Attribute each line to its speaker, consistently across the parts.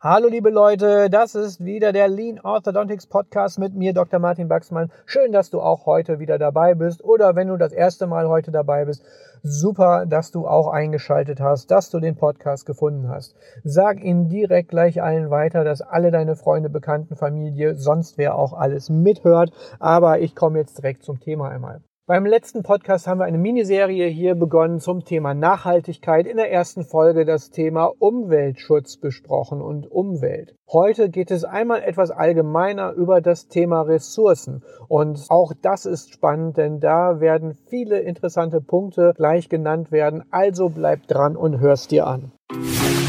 Speaker 1: Hallo liebe Leute, das ist wieder der Lean Orthodontics Podcast mit mir, Dr. Martin Baxmann. Schön, dass du auch heute wieder dabei bist oder wenn du das erste Mal heute dabei bist, super, dass du auch eingeschaltet hast, dass du den Podcast gefunden hast. Sag ihn direkt gleich allen weiter, dass alle deine Freunde, Bekannten, Familie, sonst wer auch alles mithört. Aber ich komme jetzt direkt zum Thema einmal. Beim letzten Podcast haben wir eine Miniserie hier begonnen zum Thema Nachhaltigkeit. In der ersten Folge das Thema Umweltschutz besprochen und Umwelt. Heute geht es einmal etwas allgemeiner über das Thema Ressourcen. Und auch das ist spannend, denn da werden viele interessante Punkte gleich genannt werden. Also bleib dran und hörst dir an.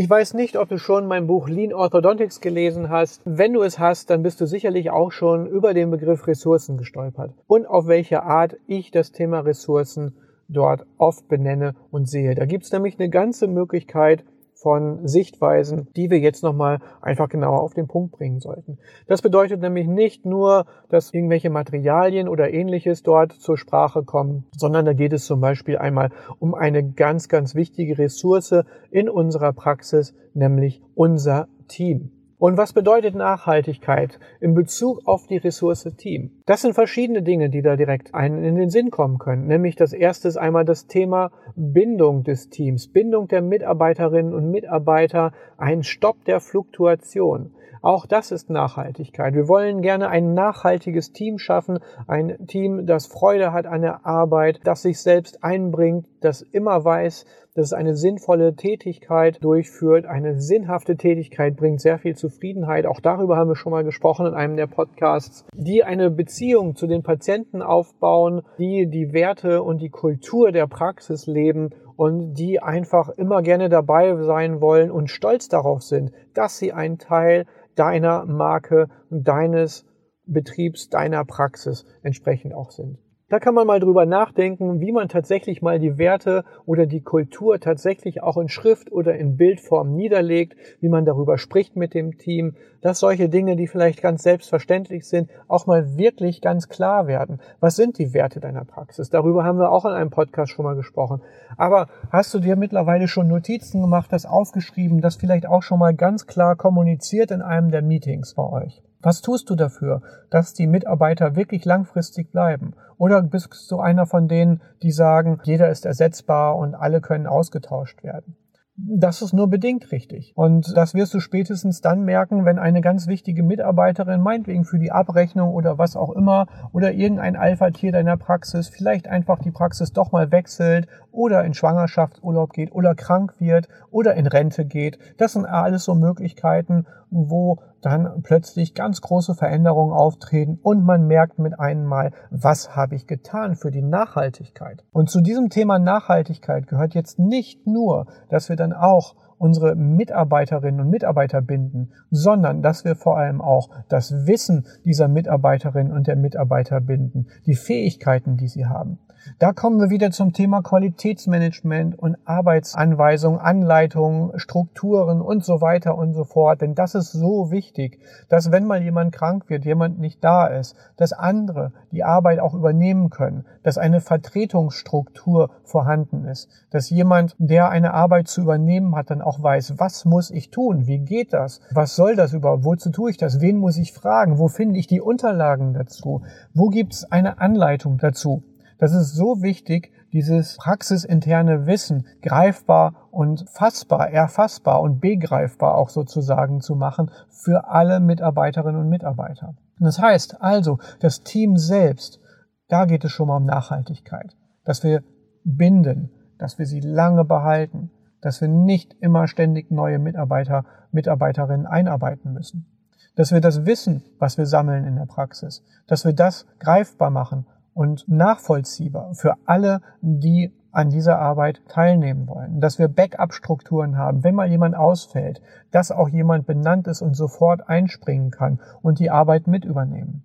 Speaker 1: Ich weiß nicht, ob du schon mein Buch Lean Orthodontics gelesen hast. Wenn du es hast, dann bist du sicherlich auch schon über den Begriff Ressourcen gestolpert und auf welche Art ich das Thema Ressourcen dort oft benenne und sehe. Da gibt es nämlich eine ganze Möglichkeit, von Sichtweisen, die wir jetzt nochmal einfach genauer auf den Punkt bringen sollten. Das bedeutet nämlich nicht nur, dass irgendwelche Materialien oder ähnliches dort zur Sprache kommen, sondern da geht es zum Beispiel einmal um eine ganz, ganz wichtige Ressource in unserer Praxis, nämlich unser Team. Und was bedeutet Nachhaltigkeit in Bezug auf die Ressource Team? Das sind verschiedene Dinge, die da direkt einen in den Sinn kommen können. Nämlich das erste ist einmal das Thema Bindung des Teams, Bindung der Mitarbeiterinnen und Mitarbeiter, ein Stopp der Fluktuation. Auch das ist Nachhaltigkeit. Wir wollen gerne ein nachhaltiges Team schaffen, ein Team, das Freude hat an der Arbeit, das sich selbst einbringt, das immer weiß, dass es eine sinnvolle Tätigkeit durchführt. Eine sinnhafte Tätigkeit bringt sehr viel Zufriedenheit. Auch darüber haben wir schon mal gesprochen in einem der Podcasts, die eine Beziehung zu den Patienten aufbauen, die die Werte und die Kultur der Praxis leben und die einfach immer gerne dabei sein wollen und stolz darauf sind, dass sie ein Teil deiner Marke, deines Betriebs, deiner Praxis entsprechend auch sind. Da kann man mal drüber nachdenken, wie man tatsächlich mal die Werte oder die Kultur tatsächlich auch in Schrift oder in Bildform niederlegt, wie man darüber spricht mit dem Team, dass solche Dinge, die vielleicht ganz selbstverständlich sind, auch mal wirklich ganz klar werden. Was sind die Werte deiner Praxis? Darüber haben wir auch in einem Podcast schon mal gesprochen. Aber hast du dir mittlerweile schon Notizen gemacht, das aufgeschrieben, das vielleicht auch schon mal ganz klar kommuniziert in einem der Meetings bei euch? Was tust du dafür, dass die Mitarbeiter wirklich langfristig bleiben? Oder bist du einer von denen, die sagen, jeder ist ersetzbar und alle können ausgetauscht werden? Das ist nur bedingt richtig. Und das wirst du spätestens dann merken, wenn eine ganz wichtige Mitarbeiterin, meinetwegen für die Abrechnung oder was auch immer, oder irgendein Alpha-Tier deiner Praxis vielleicht einfach die Praxis doch mal wechselt oder in Schwangerschaftsurlaub geht oder krank wird oder in Rente geht. Das sind alles so Möglichkeiten, wo dann plötzlich ganz große Veränderungen auftreten und man merkt mit einem Mal, was habe ich getan für die Nachhaltigkeit. Und zu diesem Thema Nachhaltigkeit gehört jetzt nicht nur, dass wir dann auch unsere Mitarbeiterinnen und Mitarbeiter binden, sondern dass wir vor allem auch das Wissen dieser Mitarbeiterinnen und der Mitarbeiter binden, die Fähigkeiten, die sie haben. Da kommen wir wieder zum Thema Qualitätsmanagement und Arbeitsanweisungen, Anleitungen, Strukturen und so weiter und so fort. Denn das ist so wichtig, dass wenn mal jemand krank wird, jemand nicht da ist, dass andere die Arbeit auch übernehmen können, dass eine Vertretungsstruktur vorhanden ist, dass jemand, der eine Arbeit zu übernehmen hat, dann auch weiß, was muss ich tun, wie geht das, was soll das überhaupt, wozu tue ich das, wen muss ich fragen, wo finde ich die Unterlagen dazu, wo gibt es eine Anleitung dazu. Das ist so wichtig, dieses praxisinterne Wissen greifbar und fassbar, erfassbar und begreifbar auch sozusagen zu machen für alle Mitarbeiterinnen und Mitarbeiter. Das heißt also, das Team selbst, da geht es schon mal um Nachhaltigkeit, dass wir binden, dass wir sie lange behalten, dass wir nicht immer ständig neue Mitarbeiter, Mitarbeiterinnen einarbeiten müssen. Dass wir das Wissen, was wir sammeln in der Praxis, dass wir das greifbar machen und nachvollziehbar für alle, die an dieser Arbeit teilnehmen wollen, dass wir Backup-Strukturen haben, wenn mal jemand ausfällt, dass auch jemand benannt ist und sofort einspringen kann und die Arbeit mit übernehmen.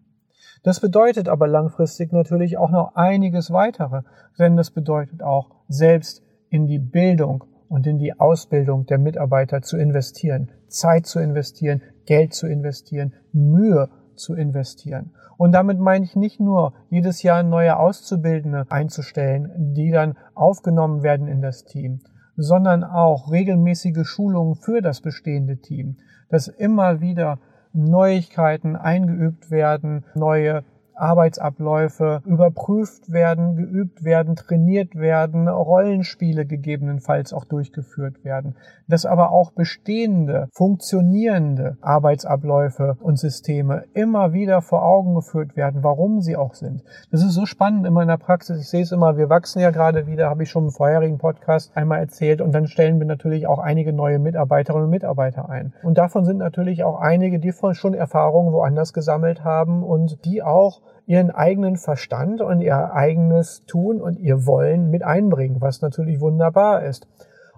Speaker 1: Das bedeutet aber langfristig natürlich auch noch einiges weitere, denn das bedeutet auch selbst in die Bildung und in die Ausbildung der Mitarbeiter zu investieren, Zeit zu investieren, Geld zu investieren, Mühe zu investieren. Und damit meine ich nicht nur, jedes Jahr neue Auszubildende einzustellen, die dann aufgenommen werden in das Team, sondern auch regelmäßige Schulungen für das bestehende Team, dass immer wieder Neuigkeiten eingeübt werden, neue Arbeitsabläufe überprüft werden, geübt werden, trainiert werden, Rollenspiele gegebenenfalls auch durchgeführt werden, dass aber auch bestehende, funktionierende Arbeitsabläufe und Systeme immer wieder vor Augen geführt werden, warum sie auch sind. Das ist so spannend in meiner Praxis. Ich sehe es immer, wir wachsen ja gerade wieder, habe ich schon im vorherigen Podcast einmal erzählt und dann stellen wir natürlich auch einige neue Mitarbeiterinnen und Mitarbeiter ein. Und davon sind natürlich auch einige, die schon Erfahrungen woanders gesammelt haben und die auch ihren eigenen Verstand und ihr eigenes Tun und ihr Wollen mit einbringen, was natürlich wunderbar ist.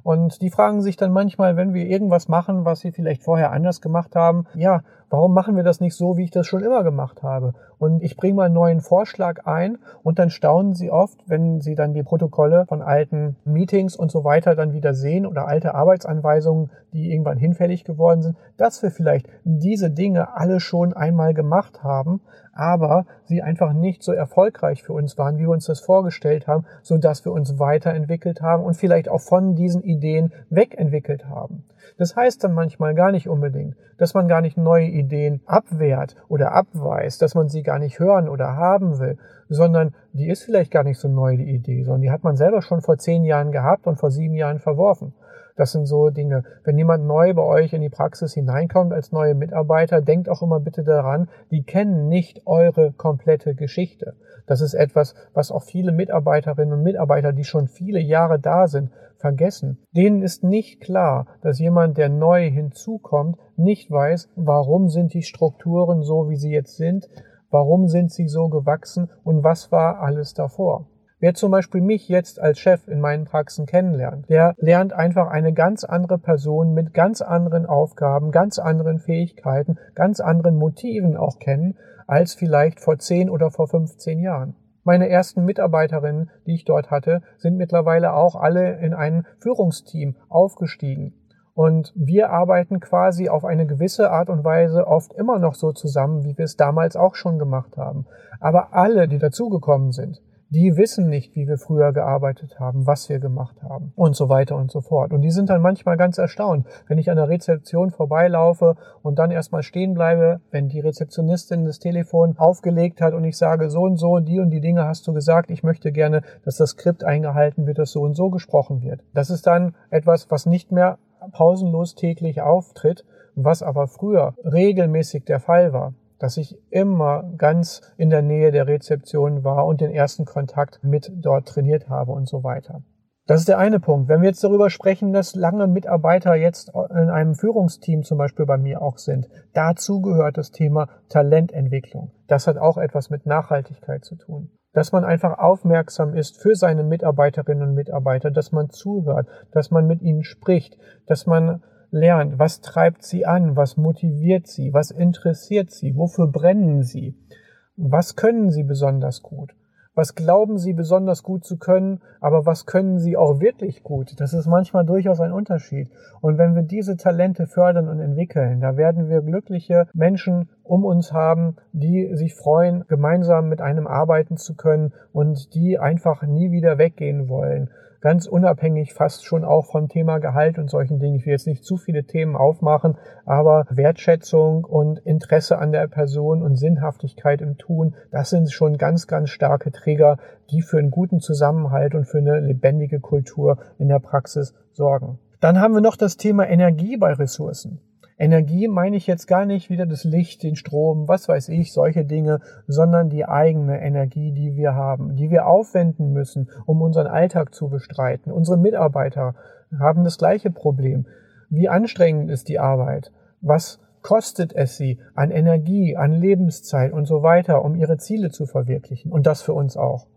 Speaker 1: Und die fragen sich dann manchmal, wenn wir irgendwas machen, was sie vielleicht vorher anders gemacht haben, ja, warum machen wir das nicht so, wie ich das schon immer gemacht habe? Und ich bringe mal einen neuen Vorschlag ein und dann staunen sie oft, wenn sie dann die Protokolle von alten Meetings und so weiter dann wieder sehen oder alte Arbeitsanweisungen, die irgendwann hinfällig geworden sind, dass wir vielleicht diese Dinge alle schon einmal gemacht haben, aber sie einfach nicht so erfolgreich für uns waren, wie wir uns das vorgestellt haben, so dass wir uns weiterentwickelt haben und vielleicht auch von diesen Ideen wegentwickelt haben. Das heißt dann manchmal gar nicht unbedingt, dass man gar nicht neue Ideen abwehrt oder abweist, dass man sie gar nicht hören oder haben will, sondern die ist vielleicht gar nicht so neu, die Idee, sondern die hat man selber schon vor zehn Jahren gehabt und vor sieben Jahren verworfen. Das sind so Dinge. Wenn jemand neu bei euch in die Praxis hineinkommt als neue Mitarbeiter, denkt auch immer bitte daran, die kennen nicht eure komplette Geschichte. Das ist etwas, was auch viele Mitarbeiterinnen und Mitarbeiter, die schon viele Jahre da sind, vergessen. Denen ist nicht klar, dass jemand, der neu hinzukommt, nicht weiß, warum sind die Strukturen so, wie sie jetzt sind, warum sind sie so gewachsen und was war alles davor. Wer zum Beispiel mich jetzt als Chef in meinen Praxen kennenlernt, der lernt einfach eine ganz andere Person mit ganz anderen Aufgaben, ganz anderen Fähigkeiten, ganz anderen Motiven auch kennen, als vielleicht vor 10 oder vor 15 Jahren. Meine ersten Mitarbeiterinnen, die ich dort hatte, sind mittlerweile auch alle in ein Führungsteam aufgestiegen. Und wir arbeiten quasi auf eine gewisse Art und Weise oft immer noch so zusammen, wie wir es damals auch schon gemacht haben. Aber alle, die dazugekommen sind, die wissen nicht, wie wir früher gearbeitet haben, was wir gemacht haben und so weiter und so fort. Und die sind dann manchmal ganz erstaunt, wenn ich an der Rezeption vorbeilaufe und dann erstmal stehen bleibe, wenn die Rezeptionistin das Telefon aufgelegt hat und ich sage, so und so, die und die Dinge hast du gesagt, ich möchte gerne, dass das Skript eingehalten wird, dass so und so gesprochen wird. Das ist dann etwas, was nicht mehr pausenlos täglich auftritt, was aber früher regelmäßig der Fall war dass ich immer ganz in der Nähe der Rezeption war und den ersten Kontakt mit dort trainiert habe und so weiter. Das ist der eine Punkt. Wenn wir jetzt darüber sprechen, dass lange Mitarbeiter jetzt in einem Führungsteam zum Beispiel bei mir auch sind, dazu gehört das Thema Talententwicklung. Das hat auch etwas mit Nachhaltigkeit zu tun. Dass man einfach aufmerksam ist für seine Mitarbeiterinnen und Mitarbeiter, dass man zuhört, dass man mit ihnen spricht, dass man lernt, was treibt sie an, was motiviert sie, was interessiert sie, wofür brennen sie, was können sie besonders gut, was glauben sie besonders gut zu können, aber was können sie auch wirklich gut. Das ist manchmal durchaus ein Unterschied. Und wenn wir diese Talente fördern und entwickeln, da werden wir glückliche Menschen um uns haben, die sich freuen, gemeinsam mit einem arbeiten zu können und die einfach nie wieder weggehen wollen ganz unabhängig fast schon auch vom Thema Gehalt und solchen Dingen. Ich will jetzt nicht zu viele Themen aufmachen, aber Wertschätzung und Interesse an der Person und Sinnhaftigkeit im Tun, das sind schon ganz, ganz starke Trigger, die für einen guten Zusammenhalt und für eine lebendige Kultur in der Praxis sorgen. Dann haben wir noch das Thema Energie bei Ressourcen. Energie meine ich jetzt gar nicht wieder das Licht, den Strom, was weiß ich, solche Dinge, sondern die eigene Energie, die wir haben, die wir aufwenden müssen, um unseren Alltag zu bestreiten. Unsere Mitarbeiter haben das gleiche Problem. Wie anstrengend ist die Arbeit? Was kostet es sie an Energie, an Lebenszeit und so weiter, um ihre Ziele zu verwirklichen? Und das für uns auch.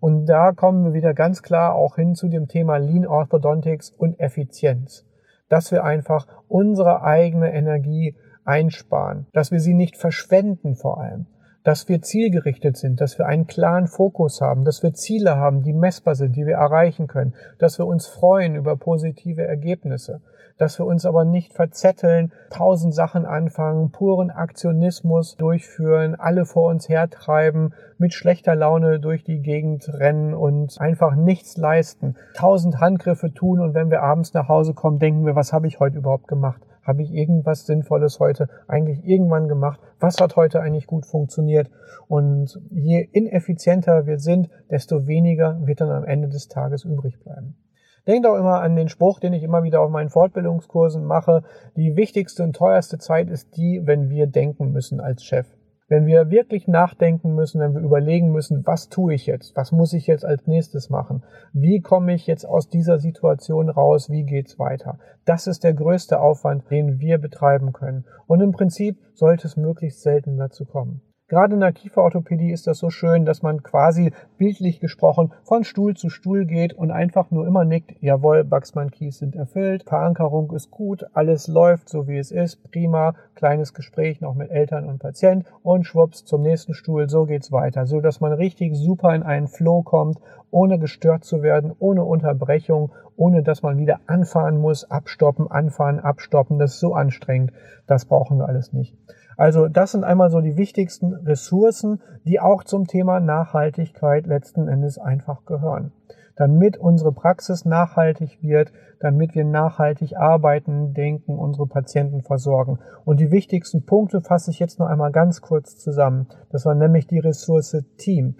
Speaker 1: Und da kommen wir wieder ganz klar auch hin zu dem Thema Lean Orthodontics und Effizienz. Dass wir einfach unsere eigene Energie einsparen, dass wir sie nicht verschwenden vor allem, dass wir zielgerichtet sind, dass wir einen klaren Fokus haben, dass wir Ziele haben, die messbar sind, die wir erreichen können, dass wir uns freuen über positive Ergebnisse, dass wir uns aber nicht verzetteln, tausend Sachen anfangen, puren Aktionismus durchführen, alle vor uns hertreiben, mit schlechter Laune durch die Gegend rennen und einfach nichts leisten, tausend Handgriffe tun und wenn wir abends nach Hause kommen, denken wir, was habe ich heute überhaupt gemacht? Habe ich irgendwas Sinnvolles heute eigentlich irgendwann gemacht? Was hat heute eigentlich gut funktioniert? Und je ineffizienter wir sind, desto weniger wird dann am Ende des Tages übrig bleiben. Denkt auch immer an den Spruch, den ich immer wieder auf meinen Fortbildungskursen mache. Die wichtigste und teuerste Zeit ist die, wenn wir denken müssen als Chef. Wenn wir wirklich nachdenken müssen, wenn wir überlegen müssen, was tue ich jetzt? Was muss ich jetzt als nächstes machen? Wie komme ich jetzt aus dieser Situation raus? Wie geht's weiter? Das ist der größte Aufwand, den wir betreiben können. Und im Prinzip sollte es möglichst selten dazu kommen. Gerade in der Kieferorthopädie ist das so schön, dass man quasi bildlich gesprochen von Stuhl zu Stuhl geht und einfach nur immer nickt, jawohl, Baxmann Keys sind erfüllt, Verankerung ist gut, alles läuft so wie es ist, prima, kleines Gespräch noch mit Eltern und Patient und schwupps zum nächsten Stuhl, so geht's weiter, so dass man richtig super in einen Flow kommt, ohne gestört zu werden, ohne Unterbrechung, ohne dass man wieder anfahren muss, abstoppen, anfahren, abstoppen, das ist so anstrengend, das brauchen wir alles nicht. Also das sind einmal so die wichtigsten Ressourcen, die auch zum Thema Nachhaltigkeit letzten Endes einfach gehören. Damit unsere Praxis nachhaltig wird, damit wir nachhaltig arbeiten, denken, unsere Patienten versorgen. Und die wichtigsten Punkte fasse ich jetzt noch einmal ganz kurz zusammen. Das war nämlich die Ressource Team.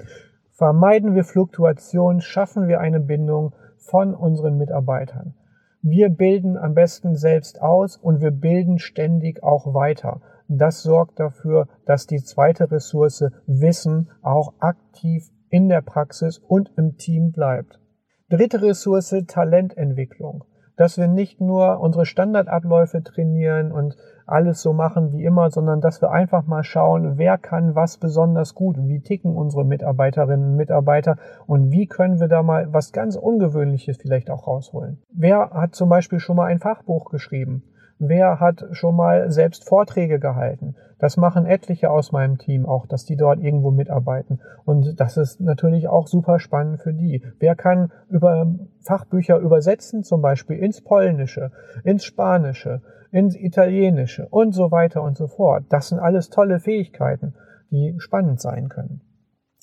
Speaker 1: Vermeiden wir Fluktuation, schaffen wir eine Bindung von unseren Mitarbeitern. Wir bilden am besten selbst aus und wir bilden ständig auch weiter. Das sorgt dafür, dass die zweite Ressource Wissen auch aktiv in der Praxis und im Team bleibt. Dritte Ressource Talententwicklung. Dass wir nicht nur unsere Standardabläufe trainieren und alles so machen wie immer, sondern dass wir einfach mal schauen, wer kann was besonders gut, wie ticken unsere Mitarbeiterinnen und Mitarbeiter und wie können wir da mal was ganz Ungewöhnliches vielleicht auch rausholen. Wer hat zum Beispiel schon mal ein Fachbuch geschrieben? Wer hat schon mal selbst Vorträge gehalten? Das machen etliche aus meinem Team auch, dass die dort irgendwo mitarbeiten. Und das ist natürlich auch super spannend für die. Wer kann über Fachbücher übersetzen, zum Beispiel ins Polnische, ins Spanische, ins Italienische und so weiter und so fort. Das sind alles tolle Fähigkeiten, die spannend sein können.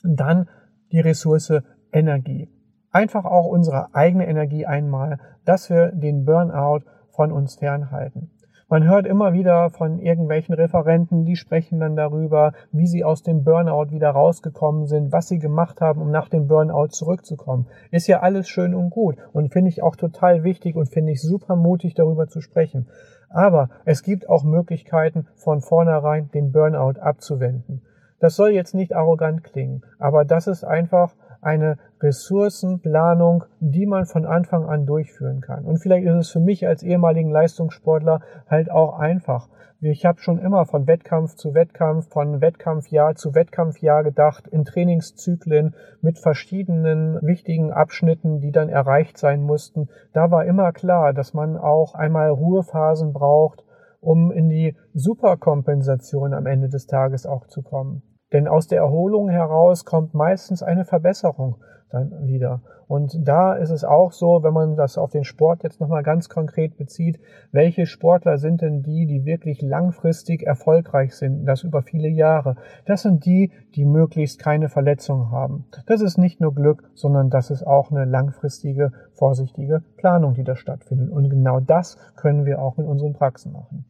Speaker 1: Und dann die Ressource Energie. Einfach auch unsere eigene Energie einmal, dass wir den Burnout von uns fernhalten. Man hört immer wieder von irgendwelchen Referenten, die sprechen dann darüber, wie sie aus dem Burnout wieder rausgekommen sind, was sie gemacht haben, um nach dem Burnout zurückzukommen. Ist ja alles schön und gut und finde ich auch total wichtig und finde ich super mutig darüber zu sprechen. Aber es gibt auch Möglichkeiten, von vornherein den Burnout abzuwenden. Das soll jetzt nicht arrogant klingen, aber das ist einfach eine Ressourcenplanung, die man von Anfang an durchführen kann. Und vielleicht ist es für mich als ehemaligen Leistungssportler halt auch einfach. Ich habe schon immer von Wettkampf zu Wettkampf, von Wettkampfjahr zu Wettkampfjahr gedacht, in Trainingszyklen mit verschiedenen wichtigen Abschnitten, die dann erreicht sein mussten. Da war immer klar, dass man auch einmal Ruhephasen braucht, um in die Superkompensation am Ende des Tages auch zu kommen. Denn aus der Erholung heraus kommt meistens eine Verbesserung dann wieder. Und da ist es auch so, wenn man das auf den Sport jetzt nochmal ganz konkret bezieht, welche Sportler sind denn die, die wirklich langfristig erfolgreich sind, das über viele Jahre? Das sind die, die möglichst keine Verletzungen haben. Das ist nicht nur Glück, sondern das ist auch eine langfristige, vorsichtige Planung, die da stattfindet. Und genau das können wir auch mit unseren Praxen machen.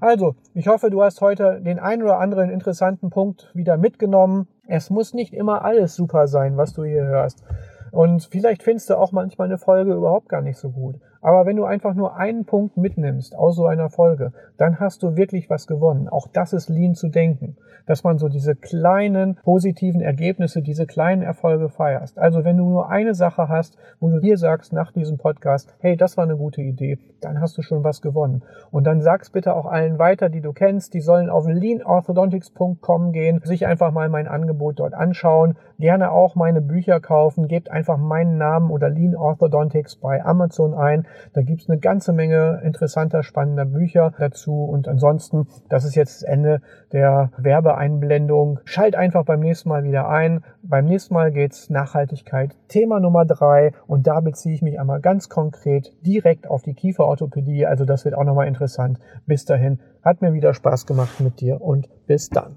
Speaker 1: Also, ich hoffe, du hast heute den ein oder anderen interessanten Punkt wieder mitgenommen. Es muss nicht immer alles super sein, was du hier hörst. Und vielleicht findest du auch manchmal eine Folge überhaupt gar nicht so gut. Aber wenn du einfach nur einen Punkt mitnimmst aus so einer Folge, dann hast du wirklich was gewonnen. Auch das ist Lean zu denken, dass man so diese kleinen positiven Ergebnisse, diese kleinen Erfolge feierst. Also wenn du nur eine Sache hast, wo du dir sagst nach diesem Podcast, hey, das war eine gute Idee, dann hast du schon was gewonnen. Und dann sag's bitte auch allen weiter, die du kennst, die sollen auf leanorthodontics.com gehen, sich einfach mal mein Angebot dort anschauen, gerne auch meine Bücher kaufen, gebt einfach meinen Namen oder Lean Orthodontics bei Amazon ein. Da gibt's eine ganze Menge interessanter, spannender Bücher dazu. Und ansonsten, das ist jetzt das Ende der Werbeeinblendung. Schalt einfach beim nächsten Mal wieder ein. Beim nächsten Mal geht's Nachhaltigkeit, Thema Nummer drei. Und da beziehe ich mich einmal ganz konkret direkt auf die Kieferorthopädie. Also das wird auch nochmal interessant. Bis dahin, hat mir wieder Spaß gemacht mit dir und bis dann.